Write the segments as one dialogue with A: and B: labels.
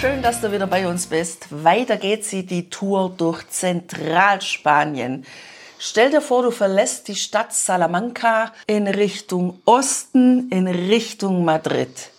A: Schön, dass du wieder bei uns bist. Weiter geht sie die Tour durch Zentralspanien. Stell dir vor, du verlässt die Stadt Salamanca in Richtung Osten, in Richtung Madrid.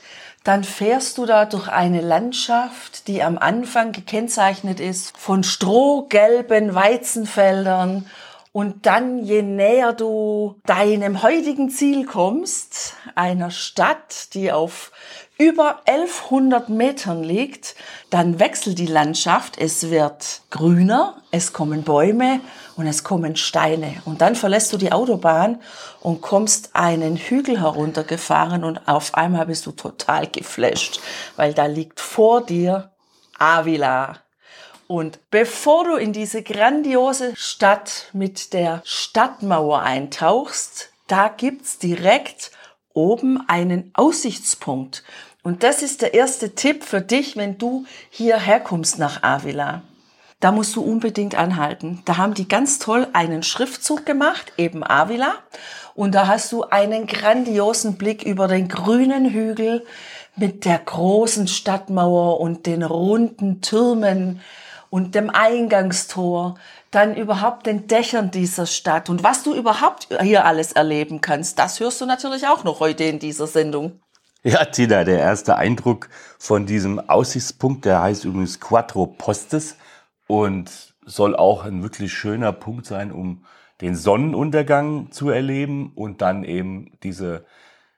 A: Dann fährst du da durch eine Landschaft, die am Anfang gekennzeichnet ist von strohgelben Weizenfeldern und dann, je näher du deinem heutigen Ziel kommst, einer Stadt, die auf über 1100 Metern liegt, dann wechselt die Landschaft. Es wird grüner, es kommen Bäume und es kommen Steine. Und dann verlässt du die Autobahn und kommst einen Hügel heruntergefahren und auf einmal bist du total geflasht, weil da liegt vor dir Avila. Und bevor du in diese grandiose Stadt mit der Stadtmauer eintauchst, da gibt's direkt oben einen Aussichtspunkt. Und das ist der erste Tipp für dich, wenn du hierher kommst nach Avila. Da musst du unbedingt anhalten. Da haben die ganz toll einen Schriftzug gemacht, eben Avila. Und da hast du einen grandiosen Blick über den grünen Hügel mit der großen Stadtmauer und den runden Türmen und dem Eingangstor, dann überhaupt den Dächern dieser Stadt und was du überhaupt hier alles erleben kannst, das hörst du natürlich auch noch heute in dieser Sendung.
B: Ja, Tina, der erste Eindruck von diesem Aussichtspunkt, der heißt übrigens Quattro Postes und soll auch ein wirklich schöner Punkt sein, um den Sonnenuntergang zu erleben und dann eben diese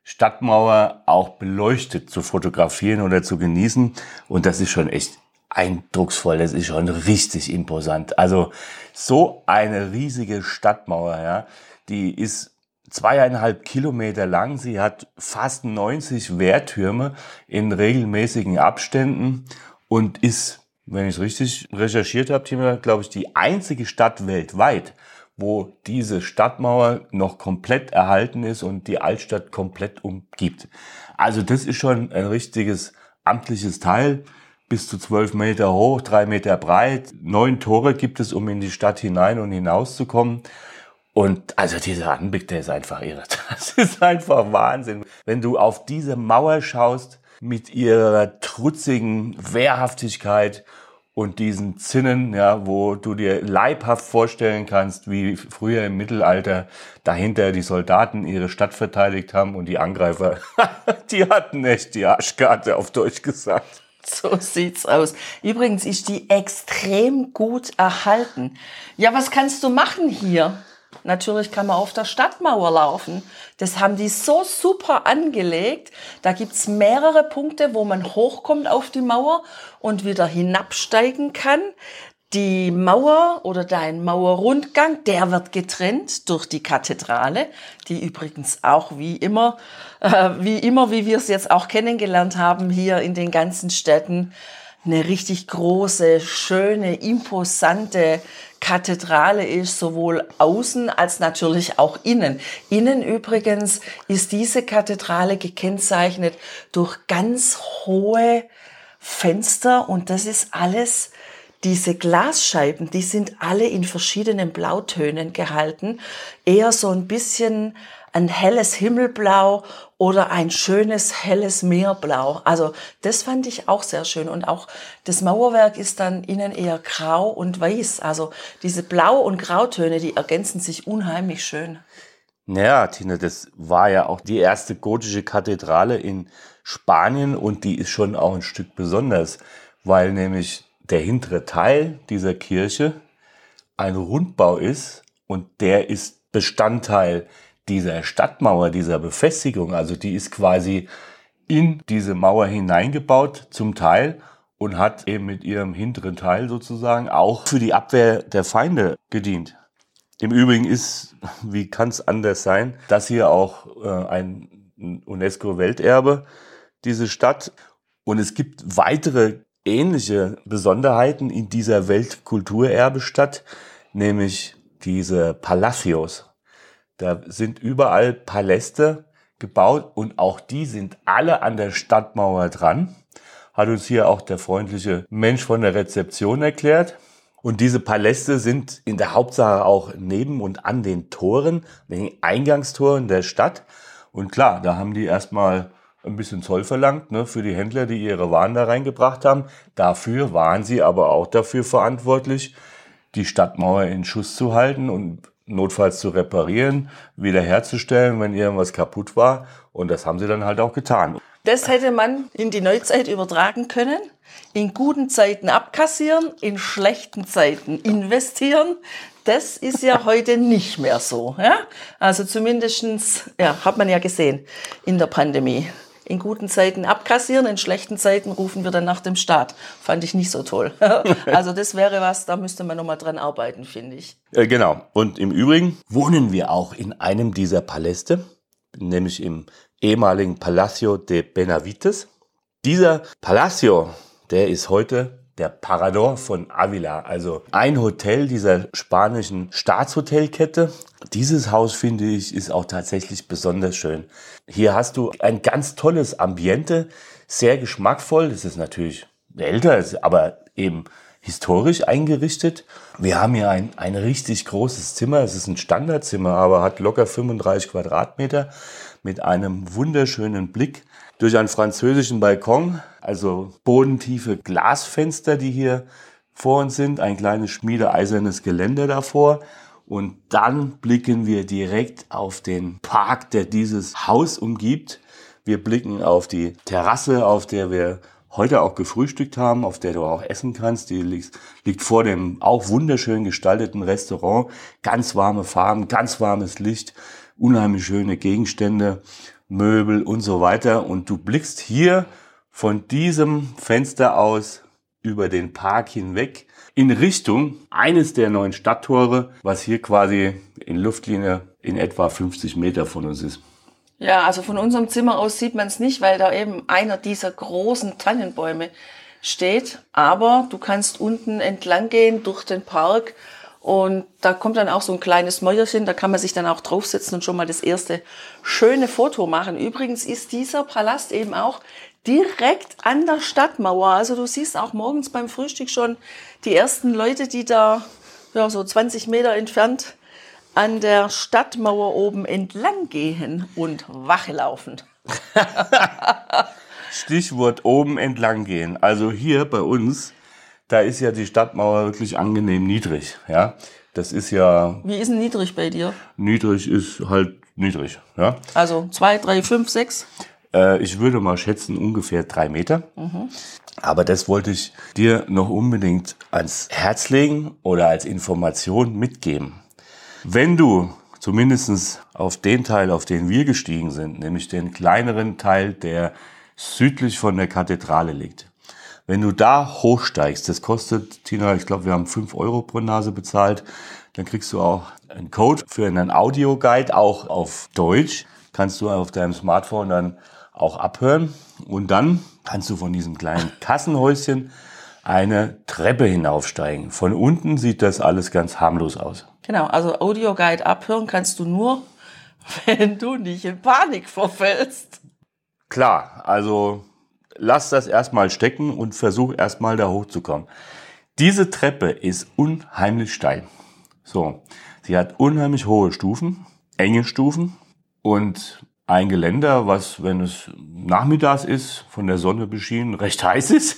B: Stadtmauer auch beleuchtet zu fotografieren oder zu genießen. Und das ist schon echt eindrucksvoll, das ist schon richtig imposant. Also so eine riesige Stadtmauer, ja, die ist zweieinhalb Kilometer lang. Sie hat fast 90 Wehrtürme in regelmäßigen Abständen und ist, wenn ich es richtig recherchiert habe, glaube ich, die einzige Stadt weltweit, wo diese Stadtmauer noch komplett erhalten ist und die Altstadt komplett umgibt. Also das ist schon ein richtiges amtliches Teil bis zu zwölf Meter hoch, drei Meter breit. Neun Tore gibt es, um in die Stadt hinein und hinaus zu kommen. Und also dieser Anblick, der ist einfach irre. Das ist einfach Wahnsinn. Wenn du auf diese Mauer schaust mit ihrer trutzigen Wehrhaftigkeit und diesen Zinnen, ja, wo du dir leibhaft vorstellen kannst, wie früher im Mittelalter dahinter die Soldaten ihre Stadt verteidigt haben und die Angreifer, die hatten echt die Arschkarte auf Deutsch gesagt.
A: So sieht's aus. Übrigens ist die extrem gut erhalten. Ja, was kannst du machen hier? Natürlich kann man auf der Stadtmauer laufen. Das haben die so super angelegt. Da gibt's mehrere Punkte, wo man hochkommt auf die Mauer und wieder hinabsteigen kann. Die Mauer oder dein Mauerrundgang, der wird getrennt durch die Kathedrale, die übrigens auch wie immer, äh, wie immer, wie wir es jetzt auch kennengelernt haben, hier in den ganzen Städten, eine richtig große, schöne, imposante Kathedrale ist, sowohl außen als natürlich auch innen. Innen übrigens ist diese Kathedrale gekennzeichnet durch ganz hohe Fenster und das ist alles diese Glasscheiben, die sind alle in verschiedenen Blautönen gehalten. Eher so ein bisschen ein helles Himmelblau oder ein schönes helles Meerblau. Also das fand ich auch sehr schön. Und auch das Mauerwerk ist dann innen eher grau und weiß. Also diese Blau- und Grautöne, die ergänzen sich unheimlich schön.
B: Naja, Tina, das war ja auch die erste gotische Kathedrale in Spanien und die ist schon auch ein Stück besonders, weil nämlich der hintere Teil dieser Kirche ein Rundbau ist und der ist Bestandteil dieser Stadtmauer, dieser Befestigung. Also die ist quasi in diese Mauer hineingebaut zum Teil und hat eben mit ihrem hinteren Teil sozusagen auch für die Abwehr der Feinde gedient. Im Übrigen ist, wie kann es anders sein, das hier auch äh, ein UNESCO-Welterbe, diese Stadt. Und es gibt weitere ähnliche Besonderheiten in dieser Weltkulturerbestadt, nämlich diese Palacios. Da sind überall Paläste gebaut und auch die sind alle an der Stadtmauer dran. Hat uns hier auch der freundliche Mensch von der Rezeption erklärt. Und diese Paläste sind in der Hauptsache auch neben und an den Toren, den Eingangstoren der Stadt. Und klar, da haben die erstmal ein bisschen Zoll verlangt ne, für die Händler, die ihre Waren da reingebracht haben. Dafür waren sie aber auch dafür verantwortlich, die Stadtmauer in Schuss zu halten und notfalls zu reparieren, wiederherzustellen, wenn irgendwas kaputt war. Und das haben sie dann halt auch getan.
A: Das hätte man in die Neuzeit übertragen können. In guten Zeiten abkassieren, in schlechten Zeiten investieren. Das ist ja heute nicht mehr so. Ja? Also zumindestens ja, hat man ja gesehen in der Pandemie in guten Zeiten abkassieren, in schlechten Zeiten rufen wir dann nach dem Staat. Fand ich nicht so toll. also das wäre was, da müsste man nochmal dran arbeiten, finde ich.
B: Äh, genau. Und im Übrigen wohnen wir auch in einem dieser Paläste, nämlich im ehemaligen Palacio de Benavites. Dieser Palacio, der ist heute der Parador von Avila, also ein Hotel dieser spanischen Staatshotelkette. Dieses Haus, finde ich, ist auch tatsächlich besonders schön. Hier hast du ein ganz tolles Ambiente, sehr geschmackvoll. Das ist natürlich älter, aber eben historisch eingerichtet. Wir haben hier ein, ein richtig großes Zimmer. Es ist ein Standardzimmer, aber hat locker 35 Quadratmeter mit einem wunderschönen Blick durch einen französischen Balkon, also bodentiefe Glasfenster, die hier vor uns sind, ein kleines schmiedeeisernes Geländer davor. Und dann blicken wir direkt auf den Park, der dieses Haus umgibt. Wir blicken auf die Terrasse, auf der wir heute auch gefrühstückt haben, auf der du auch essen kannst. Die liegt, liegt vor dem auch wunderschön gestalteten Restaurant. Ganz warme Farben, ganz warmes Licht, unheimlich schöne Gegenstände. Möbel und so weiter. Und du blickst hier von diesem Fenster aus über den Park hinweg in Richtung eines der neuen Stadttore, was hier quasi in Luftlinie in etwa 50 Meter von uns ist.
A: Ja, also von unserem Zimmer aus sieht man es nicht, weil da eben einer dieser großen Tannenbäume steht. Aber du kannst unten entlang gehen durch den Park und da kommt dann auch so ein kleines Mäuerchen, da kann man sich dann auch draufsetzen und schon mal das erste schöne Foto machen. Übrigens ist dieser Palast eben auch direkt an der Stadtmauer. Also du siehst auch morgens beim Frühstück schon die ersten Leute, die da ja, so 20 Meter entfernt an der Stadtmauer oben entlang gehen und Wache laufen.
B: Stichwort oben entlang gehen. Also hier bei uns da ist ja die Stadtmauer wirklich angenehm niedrig. Ja, das ist ja.
A: Wie ist denn niedrig bei dir?
B: Niedrig ist halt niedrig. Ja.
A: Also zwei, drei, fünf, sechs.
B: Äh, ich würde mal schätzen ungefähr drei Meter. Mhm. Aber das wollte ich dir noch unbedingt ans Herz legen oder als Information mitgeben. Wenn du zumindestens auf den Teil, auf den wir gestiegen sind, nämlich den kleineren Teil, der südlich von der Kathedrale liegt, wenn du da hochsteigst, das kostet, Tina, ich glaube, wir haben fünf Euro pro Nase bezahlt, dann kriegst du auch einen Code für einen Audioguide, auch auf Deutsch. Kannst du auf deinem Smartphone dann auch abhören. Und dann kannst du von diesem kleinen Kassenhäuschen eine Treppe hinaufsteigen. Von unten sieht das alles ganz harmlos aus.
A: Genau, also Audioguide abhören kannst du nur, wenn du nicht in Panik verfällst.
B: Klar, also lass das erstmal stecken und versuch erstmal da hochzukommen. Diese Treppe ist unheimlich steil. So, sie hat unheimlich hohe Stufen, enge Stufen und ein Geländer, was, wenn es nachmittags ist, von der Sonne beschienen, recht heiß ist.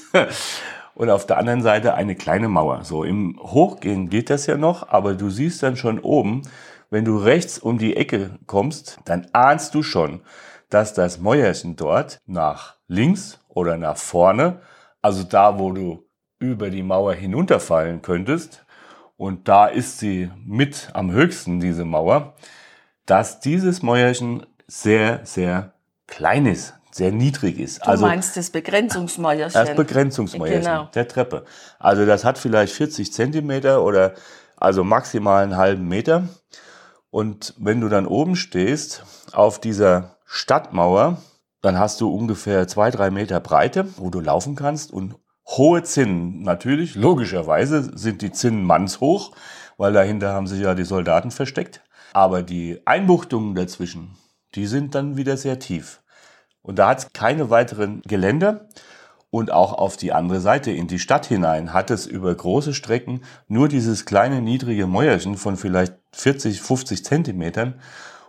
B: Und auf der anderen Seite eine kleine Mauer. So im Hochgehen geht das ja noch, aber du siehst dann schon oben, wenn du rechts um die Ecke kommst, dann ahnst du schon, dass das Mäuerchen dort nach links oder nach vorne, also da, wo du über die Mauer hinunterfallen könntest, und da ist sie mit am höchsten, diese Mauer, dass dieses Mäuerchen sehr, sehr klein ist, sehr niedrig ist.
A: Du also, meinst das Begrenzungsmäuerchen?
B: Das Begrenzungsmäuerchen genau. der Treppe. Also das hat vielleicht 40 Zentimeter oder also maximal einen halben Meter. Und wenn du dann oben stehst auf dieser Stadtmauer, dann hast du ungefähr zwei, drei Meter Breite, wo du laufen kannst und hohe Zinnen. Natürlich, logischerweise sind die Zinnen mannshoch, weil dahinter haben sich ja die Soldaten versteckt. Aber die Einbuchtungen dazwischen, die sind dann wieder sehr tief. Und da hat es keine weiteren Geländer. Und auch auf die andere Seite, in die Stadt hinein, hat es über große Strecken nur dieses kleine niedrige Mäuerchen von vielleicht 40, 50 Zentimetern.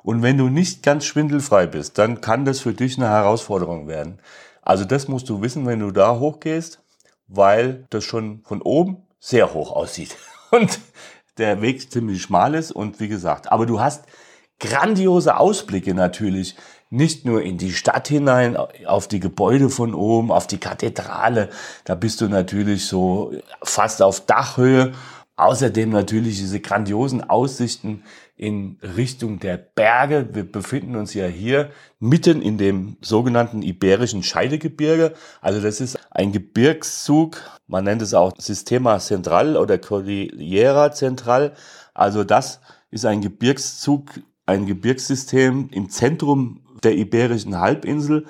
B: Und wenn du nicht ganz schwindelfrei bist, dann kann das für dich eine Herausforderung werden. Also das musst du wissen, wenn du da hochgehst, weil das schon von oben sehr hoch aussieht. Und der Weg ziemlich schmal ist und wie gesagt, aber du hast grandiose Ausblicke natürlich, nicht nur in die Stadt hinein, auf die Gebäude von oben, auf die Kathedrale, da bist du natürlich so fast auf Dachhöhe. Außerdem natürlich diese grandiosen Aussichten in Richtung der Berge. Wir befinden uns ja hier mitten in dem sogenannten Iberischen Scheidegebirge. Also das ist ein Gebirgszug, man nennt es auch Sistema Central oder Cordillera Central. Also das ist ein Gebirgszug, ein Gebirgssystem im Zentrum der Iberischen Halbinsel,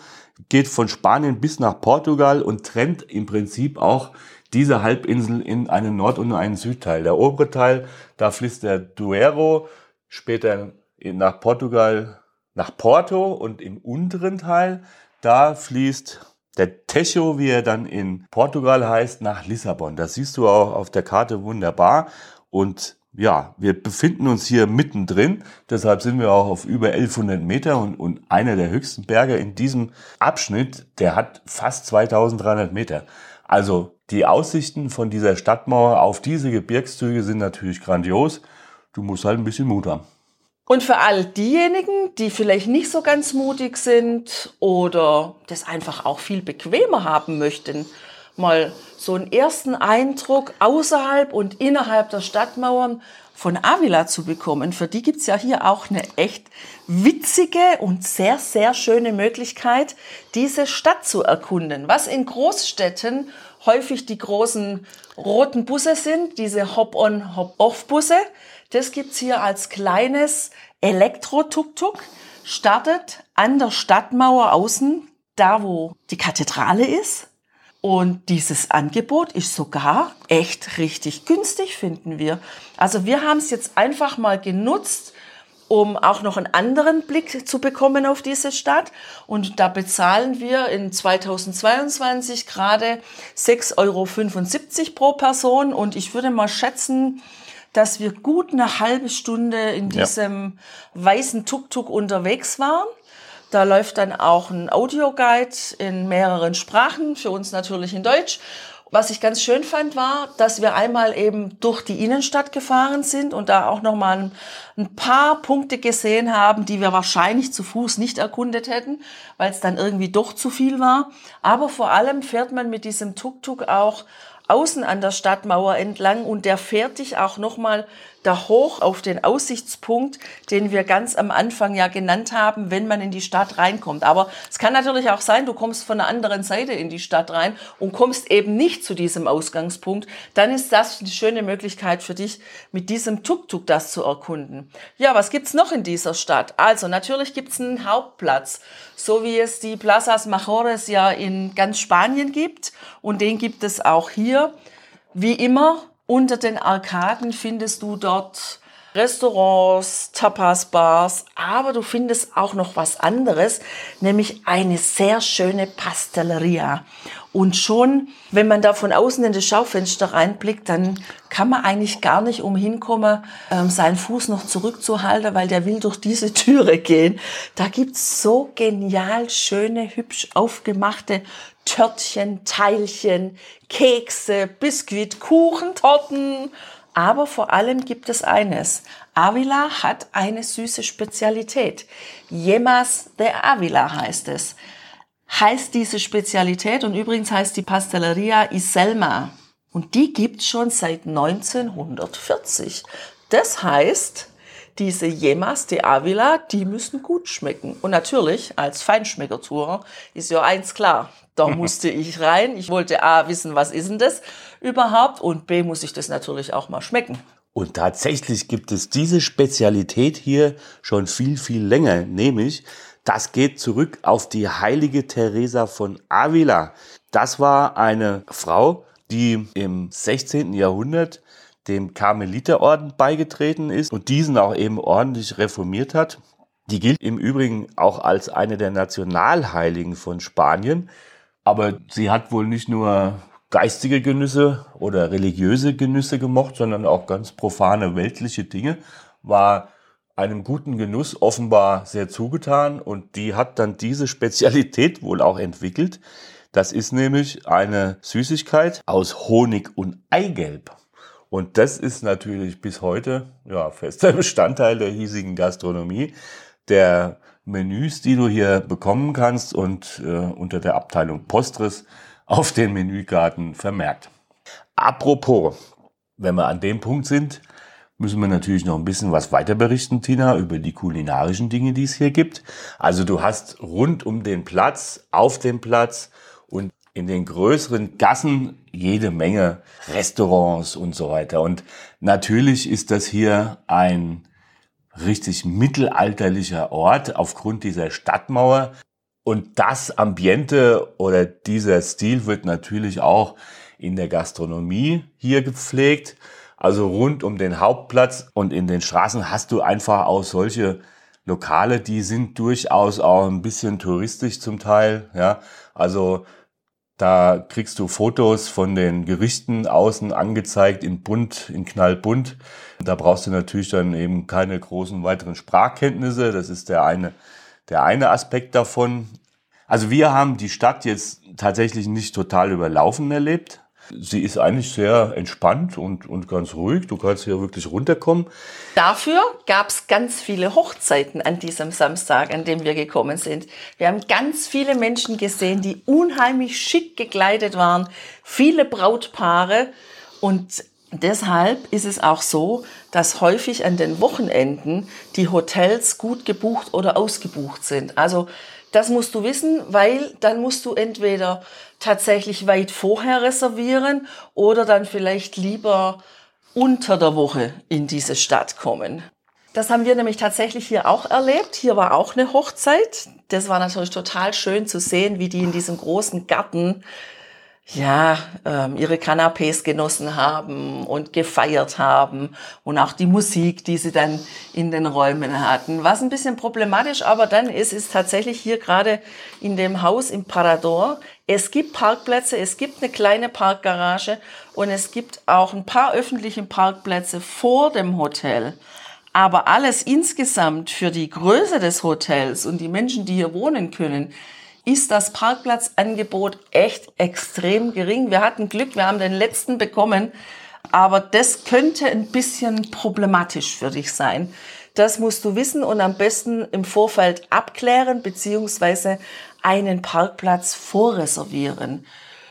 B: geht von Spanien bis nach Portugal und trennt im Prinzip auch diese Halbinsel in einen Nord- und einen Südteil. Der obere Teil, da fließt der Duero, später nach Portugal, nach Porto und im unteren Teil, da fließt der Techo, wie er dann in Portugal heißt, nach Lissabon. Das siehst du auch auf der Karte wunderbar. Und ja, wir befinden uns hier mittendrin. Deshalb sind wir auch auf über 1100 Meter und, und einer der höchsten Berge in diesem Abschnitt, der hat fast 2300 Meter. Also die Aussichten von dieser Stadtmauer auf diese Gebirgszüge sind natürlich grandios. Du musst halt ein bisschen Mut haben.
A: Und für all diejenigen, die vielleicht nicht so ganz mutig sind oder das einfach auch viel bequemer haben möchten, mal so einen ersten Eindruck außerhalb und innerhalb der Stadtmauern von Avila zu bekommen. Für die gibt's ja hier auch eine echt witzige und sehr, sehr schöne Möglichkeit, diese Stadt zu erkunden. Was in Großstädten häufig die großen roten Busse sind, diese Hop-on, Hop-off-Busse. Das gibt's hier als kleines Elektro-Tuk-Tuk. Startet an der Stadtmauer außen, da wo die Kathedrale ist. Und dieses Angebot ist sogar echt richtig günstig, finden wir. Also wir haben es jetzt einfach mal genutzt, um auch noch einen anderen Blick zu bekommen auf diese Stadt. Und da bezahlen wir in 2022 gerade 6,75 Euro pro Person. Und ich würde mal schätzen, dass wir gut eine halbe Stunde in diesem ja. weißen Tuk-Tuk unterwegs waren. Da läuft dann auch ein Audioguide in mehreren Sprachen, für uns natürlich in Deutsch. Was ich ganz schön fand, war, dass wir einmal eben durch die Innenstadt gefahren sind und da auch nochmal ein, ein paar Punkte gesehen haben, die wir wahrscheinlich zu Fuß nicht erkundet hätten, weil es dann irgendwie doch zu viel war. Aber vor allem fährt man mit diesem Tuk-Tuk auch außen an der Stadtmauer entlang und der fährt dich auch nochmal da hoch auf den Aussichtspunkt, den wir ganz am Anfang ja genannt haben, wenn man in die Stadt reinkommt. Aber es kann natürlich auch sein, du kommst von der anderen Seite in die Stadt rein und kommst eben nicht zu diesem Ausgangspunkt. Dann ist das eine schöne Möglichkeit für dich, mit diesem Tuk-Tuk das zu erkunden. Ja, was gibt's noch in dieser Stadt? Also natürlich gibt's einen Hauptplatz, so wie es die Plazas Majores ja in ganz Spanien gibt und den gibt es auch hier. Wie immer unter den Arkaden findest du dort Restaurants, Tapas-Bars, aber du findest auch noch was anderes, nämlich eine sehr schöne Pastelleria. Und schon, wenn man da von außen in das Schaufenster reinblickt, dann kann man eigentlich gar nicht umhin kommen, ähm, seinen Fuß noch zurückzuhalten, weil der will durch diese Türe gehen. Da gibt's so genial schöne, hübsch aufgemachte Törtchen, Teilchen, Kekse, Biskuit, Kuchen, Torten. Aber vor allem gibt es eines. Avila hat eine süße Spezialität. Yemas de Avila heißt es. Heißt diese Spezialität und übrigens heißt die Pastelleria Iselma. Und die gibt's schon seit 1940. Das heißt, diese Yemas de Avila, die müssen gut schmecken. Und natürlich, als Feinschmeckertour ist ja eins klar. Da musste ich rein. Ich wollte A, wissen, was ist denn das überhaupt? Und B, muss ich das natürlich auch mal schmecken.
B: Und tatsächlich gibt es diese Spezialität hier schon viel, viel länger. Nämlich, Das geht zurück auf die heilige Teresa von Avila. Das war eine Frau, die im 16. Jahrhundert dem Karmeliterorden beigetreten ist und diesen auch eben ordentlich reformiert hat. Die gilt im Übrigen auch als eine der Nationalheiligen von Spanien. Aber sie hat wohl nicht nur geistige Genüsse oder religiöse Genüsse gemocht, sondern auch ganz profane weltliche Dinge, war einem guten Genuss offenbar sehr zugetan und die hat dann diese Spezialität wohl auch entwickelt. Das ist nämlich eine Süßigkeit aus Honig und Eigelb. Und das ist natürlich bis heute ja, fester Bestandteil der hiesigen Gastronomie, der Menüs, die du hier bekommen kannst und äh, unter der Abteilung Postres auf den Menükarten vermerkt. Apropos, wenn wir an dem Punkt sind, müssen wir natürlich noch ein bisschen was weiter berichten, Tina, über die kulinarischen Dinge, die es hier gibt. Also du hast rund um den Platz, auf dem Platz und in den größeren Gassen jede Menge Restaurants und so weiter. Und natürlich ist das hier ein richtig mittelalterlicher Ort aufgrund dieser Stadtmauer. Und das Ambiente oder dieser Stil wird natürlich auch in der Gastronomie hier gepflegt. Also rund um den Hauptplatz und in den Straßen hast du einfach auch solche Lokale, die sind durchaus auch ein bisschen touristisch zum Teil. Ja, also da kriegst du Fotos von den Gerichten außen angezeigt in bunt, in knallbunt. Da brauchst du natürlich dann eben keine großen weiteren Sprachkenntnisse. Das ist der eine, der eine Aspekt davon. Also wir haben die Stadt jetzt tatsächlich nicht total überlaufen erlebt. Sie ist eigentlich sehr entspannt und, und ganz ruhig. Du kannst hier wirklich runterkommen.
A: Dafür gab es ganz viele Hochzeiten an diesem Samstag, an dem wir gekommen sind. Wir haben ganz viele Menschen gesehen, die unheimlich schick gekleidet waren, viele Brautpaare. Und deshalb ist es auch so, dass häufig an den Wochenenden die Hotels gut gebucht oder ausgebucht sind. Also das musst du wissen, weil dann musst du entweder tatsächlich weit vorher reservieren oder dann vielleicht lieber unter der Woche in diese Stadt kommen. Das haben wir nämlich tatsächlich hier auch erlebt. Hier war auch eine Hochzeit. Das war natürlich total schön zu sehen, wie die in diesem großen Garten ja, ähm, ihre Canapés genossen haben und gefeiert haben und auch die Musik, die sie dann in den Räumen hatten. Was ein bisschen problematisch aber dann ist, ist tatsächlich hier gerade in dem Haus im Parador. Es gibt Parkplätze, es gibt eine kleine Parkgarage und es gibt auch ein paar öffentliche Parkplätze vor dem Hotel. Aber alles insgesamt für die Größe des Hotels und die Menschen, die hier wohnen können, ist das Parkplatzangebot echt extrem gering. Wir hatten Glück, wir haben den letzten bekommen, aber das könnte ein bisschen problematisch für dich sein. Das musst du wissen und am besten im Vorfeld abklären beziehungsweise einen Parkplatz vorreservieren.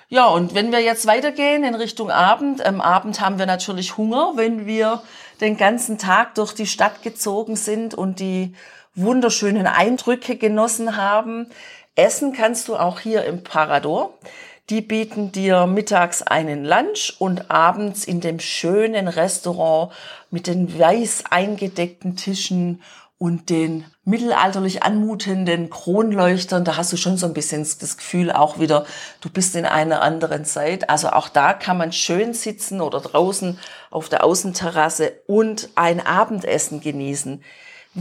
A: Ja, und wenn wir jetzt weitergehen in Richtung Abend, am Abend haben wir natürlich Hunger, wenn wir den ganzen Tag durch die Stadt gezogen sind und die wunderschönen Eindrücke genossen haben. Essen kannst du auch hier im Parador. Die bieten dir mittags einen Lunch und abends in dem schönen Restaurant mit den weiß eingedeckten Tischen und den mittelalterlich anmutenden Kronleuchtern, da hast du schon so ein bisschen das Gefühl auch wieder, du bist in einer anderen Zeit. Also auch da kann man schön sitzen oder draußen auf der Außenterrasse und ein Abendessen genießen.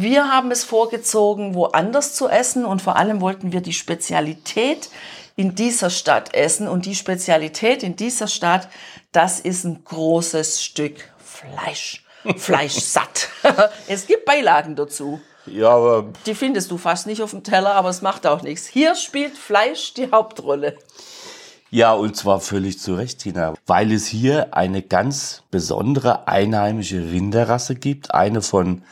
A: Wir haben es vorgezogen, woanders zu essen und vor allem wollten wir die Spezialität in dieser Stadt essen. Und die Spezialität in dieser Stadt, das ist ein großes Stück Fleisch. Fleisch satt. es gibt Beilagen dazu.
B: Ja, aber.
A: Die findest du fast nicht auf dem Teller, aber es macht auch nichts. Hier spielt Fleisch die Hauptrolle.
B: Ja, und zwar völlig zu Recht, Tina, weil es hier eine ganz besondere einheimische Rinderrasse gibt, eine von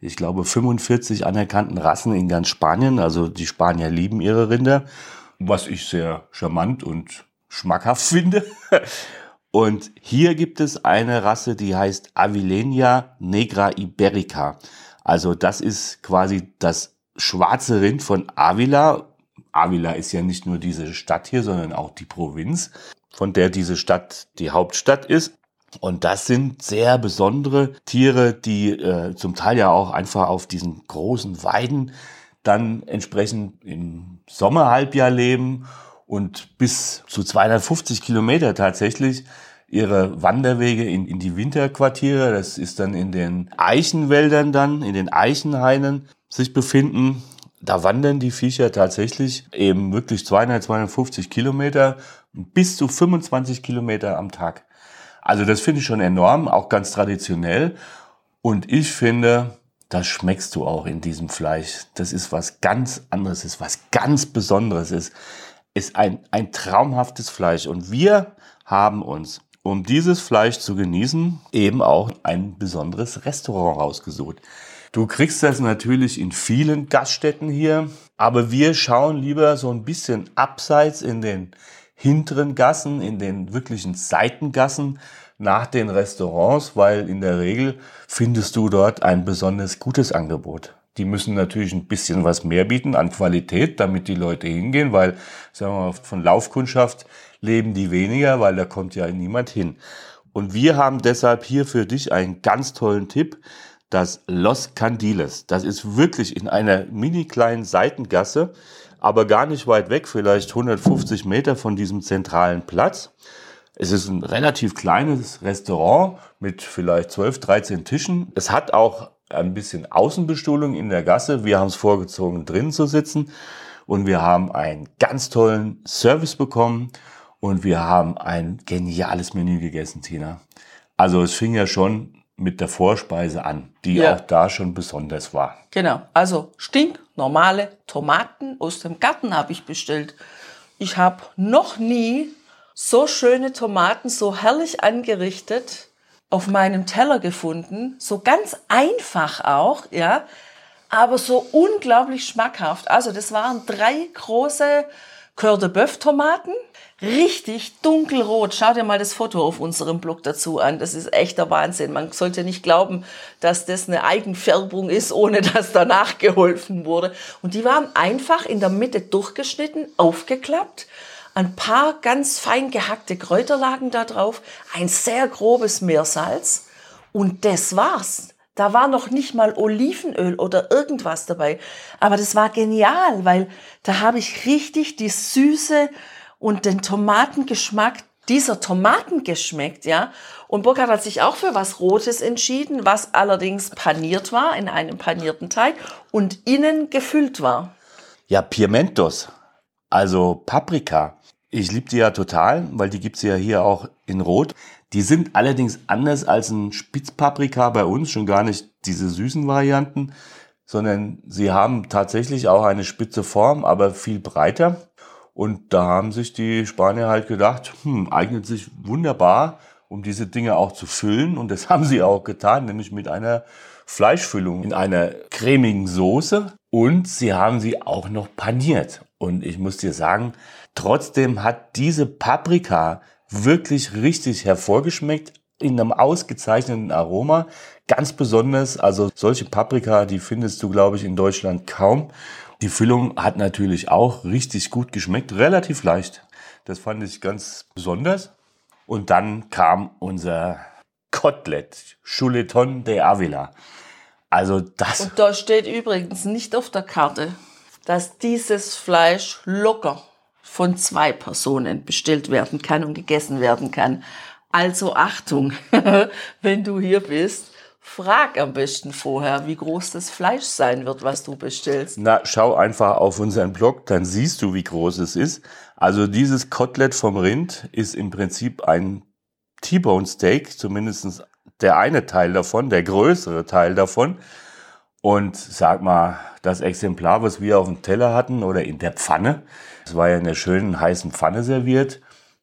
B: ich glaube, 45 anerkannten Rassen in ganz Spanien. Also die Spanier lieben ihre Rinder, was ich sehr charmant und schmackhaft finde. Und hier gibt es eine Rasse, die heißt Avilenia Negra Iberica. Also das ist quasi das schwarze Rind von Avila. Avila ist ja nicht nur diese Stadt hier, sondern auch die Provinz, von der diese Stadt die Hauptstadt ist. Und das sind sehr besondere Tiere, die äh, zum Teil ja auch einfach auf diesen großen Weiden dann entsprechend im Sommerhalbjahr leben und bis zu 250 Kilometer tatsächlich ihre Wanderwege in, in die Winterquartiere, das ist dann in den Eichenwäldern dann, in den Eichenhainen sich befinden. Da wandern die Viecher tatsächlich eben wirklich 200, 250 Kilometer bis zu 25 Kilometer am Tag. Also das finde ich schon enorm, auch ganz traditionell. Und ich finde, das schmeckst du auch in diesem Fleisch. Das ist was ganz anderes, ist was ganz Besonderes ist. Ist ein, ein traumhaftes Fleisch. Und wir haben uns, um dieses Fleisch zu genießen, eben auch ein besonderes Restaurant rausgesucht. Du kriegst das natürlich in vielen Gaststätten hier, aber wir schauen lieber so ein bisschen abseits in den hinteren Gassen, in den wirklichen Seitengassen nach den Restaurants, weil in der Regel findest du dort ein besonders gutes Angebot. Die müssen natürlich ein bisschen was mehr bieten an Qualität, damit die Leute hingehen, weil sagen wir mal, von Laufkundschaft leben die weniger, weil da kommt ja niemand hin. Und wir haben deshalb hier für dich einen ganz tollen Tipp, das Los Candiles. Das ist wirklich in einer mini kleinen Seitengasse aber gar nicht weit weg, vielleicht 150 Meter von diesem zentralen Platz. Es ist ein relativ kleines Restaurant mit vielleicht 12, 13 Tischen. Es hat auch ein bisschen Außenbestuhlung in der Gasse. Wir haben es vorgezogen, drinnen zu sitzen. Und wir haben einen ganz tollen Service bekommen. Und wir haben ein geniales Menü gegessen, Tina. Also es fing ja schon mit der Vorspeise an, die ja. auch da schon besonders war.
A: Genau, also stinknormale Tomaten aus dem Garten habe ich bestellt. Ich habe noch nie so schöne Tomaten, so herrlich angerichtet auf meinem Teller gefunden. So ganz einfach auch, ja, aber so unglaublich schmackhaft. Also das waren drei große Coeur de Boeuf Tomaten richtig dunkelrot. Schau dir mal das Foto auf unserem Blog dazu an. Das ist echter Wahnsinn. Man sollte nicht glauben, dass das eine Eigenfärbung ist, ohne dass danach geholfen wurde. Und die waren einfach in der Mitte durchgeschnitten, aufgeklappt. Ein paar ganz fein gehackte Kräuter lagen da drauf, ein sehr grobes Meersalz. Und das war's. Da war noch nicht mal Olivenöl oder irgendwas dabei. Aber das war genial, weil da habe ich richtig die süße, und den Tomatengeschmack dieser Tomaten geschmeckt, ja. Und Burkhard hat sich auch für was Rotes entschieden, was allerdings paniert war, in einem panierten Teig und innen gefüllt war.
B: Ja, Piementos, also Paprika. Ich liebe die ja total, weil die gibt's ja hier auch in Rot. Die sind allerdings anders als ein Spitzpaprika bei uns, schon gar nicht diese süßen Varianten, sondern sie haben tatsächlich auch eine spitze Form, aber viel breiter. Und da haben sich die Spanier halt gedacht, hm, eignet sich wunderbar, um diese Dinge auch zu füllen. Und das haben sie auch getan, nämlich mit einer Fleischfüllung in einer cremigen Soße. Und sie haben sie auch noch paniert. Und ich muss dir sagen, trotzdem hat diese Paprika wirklich richtig hervorgeschmeckt in einem ausgezeichneten Aroma. Ganz besonders, also solche Paprika, die findest du, glaube ich, in Deutschland kaum. Die Füllung hat natürlich auch richtig gut geschmeckt, relativ leicht. Das fand ich ganz besonders. Und dann kam unser Kotelett, Chuleton de Avila. Also das.
A: Und da steht übrigens nicht auf der Karte, dass dieses Fleisch locker von zwei Personen bestellt werden kann und gegessen werden kann. Also Achtung, wenn du hier bist Frag am besten vorher, wie groß das Fleisch sein wird, was du bestellst.
B: Na, schau einfach auf unseren Blog, dann siehst du, wie groß es ist. Also dieses Kotelett vom Rind ist im Prinzip ein T-Bone Steak, zumindest der eine Teil davon, der größere Teil davon. Und sag mal, das Exemplar, was wir auf dem Teller hatten oder in der Pfanne, das war ja in der schönen heißen Pfanne serviert.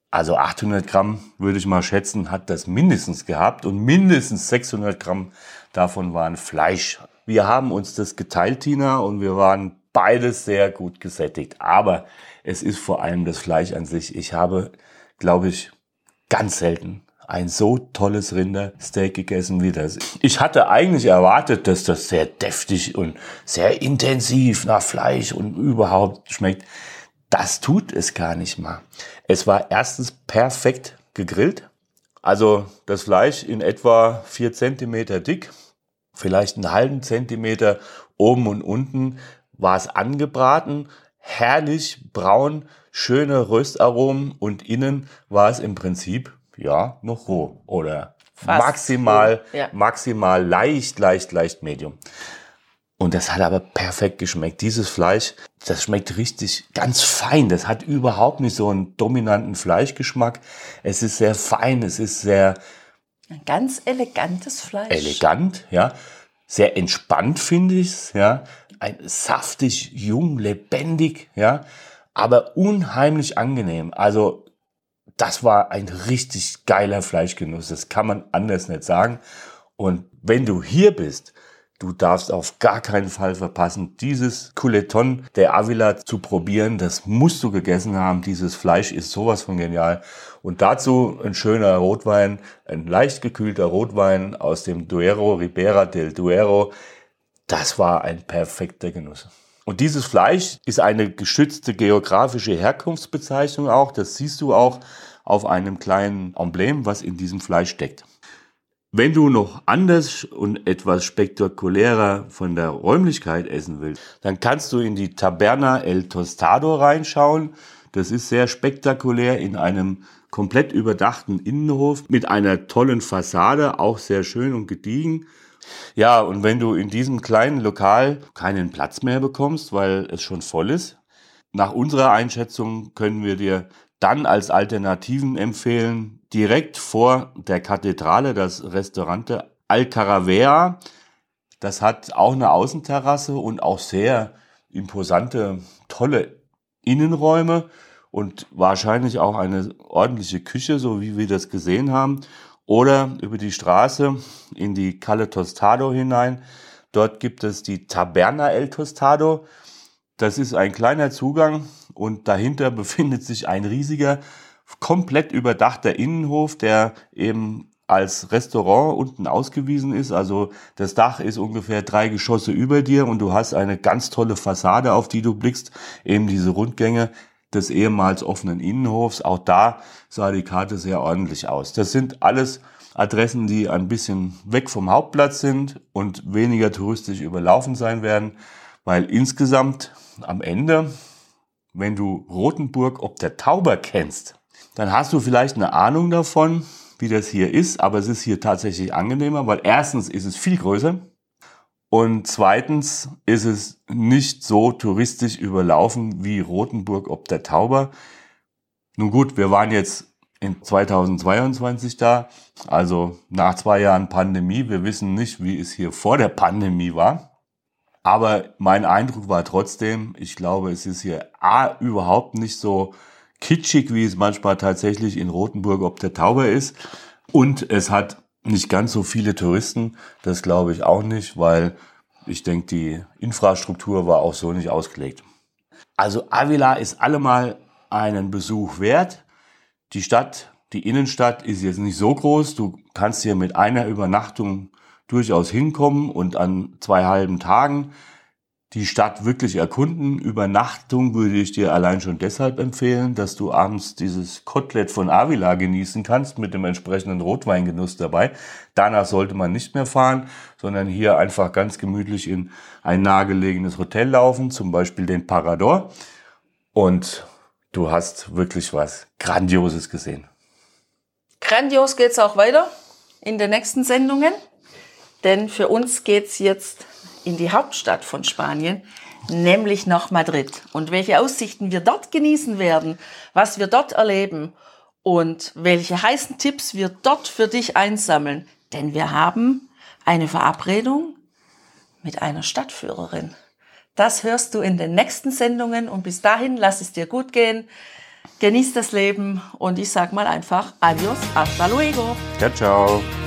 B: Also 800 Gramm würde ich mal schätzen, hat das mindestens gehabt und mindestens 600 Gramm davon waren Fleisch. Wir haben uns das geteilt, Tina, und wir waren beides sehr gut gesättigt. Aber es ist vor allem das Fleisch an sich. Ich habe, glaube ich, ganz selten ein so tolles Rindersteak gegessen wie das. Ich hatte eigentlich erwartet, dass das sehr deftig und sehr intensiv nach Fleisch und überhaupt schmeckt. Das tut es gar nicht mal. Es war erstens perfekt gegrillt. Also das Fleisch in etwa vier Zentimeter dick, vielleicht einen halben Zentimeter oben und unten war es angebraten, herrlich braun, schöne Röstaromen und innen war es im Prinzip ja noch roh oder Fast maximal, ja. maximal leicht, leicht, leicht medium. Und das hat aber perfekt geschmeckt. Dieses Fleisch, das schmeckt richtig ganz fein. Das hat überhaupt nicht so einen dominanten Fleischgeschmack. Es ist sehr fein, es ist sehr...
A: Ein ganz elegantes Fleisch.
B: Elegant, ja. Sehr entspannt finde ich es, ja. Ein saftig, jung, lebendig, ja. Aber unheimlich angenehm. Also das war ein richtig geiler Fleischgenuss. Das kann man anders nicht sagen. Und wenn du hier bist, du darfst auf gar keinen Fall verpassen, dieses Couleton der Avila zu probieren. Das musst du gegessen haben. Dieses Fleisch ist sowas von genial. Und dazu ein schöner Rotwein, ein leicht gekühlter Rotwein aus dem Duero, Ribera del Duero. Das war ein perfekter Genuss. Und dieses Fleisch ist eine geschützte geografische Herkunftsbezeichnung auch. Das siehst du auch auf einem kleinen Emblem, was in diesem Fleisch steckt. Wenn du noch anders und etwas spektakulärer von der Räumlichkeit essen willst, dann kannst du in die Taberna El Tostado reinschauen. Das ist sehr spektakulär in einem komplett überdachten Innenhof mit einer tollen Fassade, auch sehr schön und gediegen. Ja, und wenn du in diesem kleinen Lokal keinen Platz mehr bekommst, weil es schon voll ist, nach unserer Einschätzung können wir dir dann als Alternativen empfehlen, direkt vor der Kathedrale das Restaurante Alcaravea. Das hat auch eine Außenterrasse und auch sehr imposante, tolle Innenräume und wahrscheinlich auch eine ordentliche Küche, so wie wir das gesehen haben. Oder über die Straße in die Calle Tostado hinein. Dort gibt es die Taberna El Tostado. Das ist ein kleiner Zugang und dahinter befindet sich ein riesiger, komplett überdachter Innenhof, der eben als Restaurant unten ausgewiesen ist. Also das Dach ist ungefähr drei Geschosse über dir und du hast eine ganz tolle Fassade, auf die du blickst. Eben diese Rundgänge des ehemals offenen Innenhofs. Auch da sah die Karte sehr ordentlich aus. Das sind alles Adressen, die ein bisschen weg vom Hauptplatz sind und weniger touristisch überlaufen sein werden, weil insgesamt am Ende wenn du Rothenburg ob der Tauber kennst, dann hast du vielleicht eine Ahnung davon, wie das hier ist, aber es ist hier tatsächlich angenehmer, weil erstens ist es viel größer und zweitens ist es nicht so touristisch überlaufen wie Rothenburg ob der Tauber. Nun gut, wir waren jetzt in 2022 da, also nach zwei Jahren Pandemie. Wir wissen nicht, wie es hier vor der Pandemie war. Aber mein Eindruck war trotzdem, ich glaube, es ist hier A, überhaupt nicht so kitschig, wie es manchmal tatsächlich in Rothenburg ob der Tauber ist. Und es hat nicht ganz so viele Touristen. Das glaube ich auch nicht, weil ich denke, die Infrastruktur war auch so nicht ausgelegt. Also Avila ist allemal einen Besuch wert. Die Stadt, die Innenstadt ist jetzt nicht so groß. Du kannst hier mit einer Übernachtung durchaus hinkommen und an zwei halben Tagen die Stadt wirklich erkunden. Übernachtung würde ich dir allein schon deshalb empfehlen, dass du abends dieses Kotelett von Avila genießen kannst mit dem entsprechenden Rotweingenuss dabei. Danach sollte man nicht mehr fahren, sondern hier einfach ganz gemütlich in ein nahegelegenes Hotel laufen, zum Beispiel den Parador. Und du hast wirklich was Grandioses gesehen.
A: Grandios geht's auch weiter in den nächsten Sendungen. Denn für uns geht's jetzt in die Hauptstadt von Spanien, nämlich nach Madrid. Und welche Aussichten wir dort genießen werden, was wir dort erleben und welche heißen Tipps wir dort für dich einsammeln. Denn wir haben eine Verabredung mit einer Stadtführerin. Das hörst du in den nächsten Sendungen und bis dahin lass es dir gut gehen. Genieß das Leben und ich sag mal einfach Adios, hasta luego.
B: Ciao, ciao.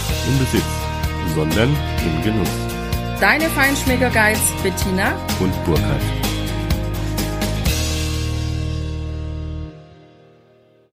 B: im Besitz, sondern im Genuss.
A: Deine Feinschmecker Guides Bettina
B: und Burkhard.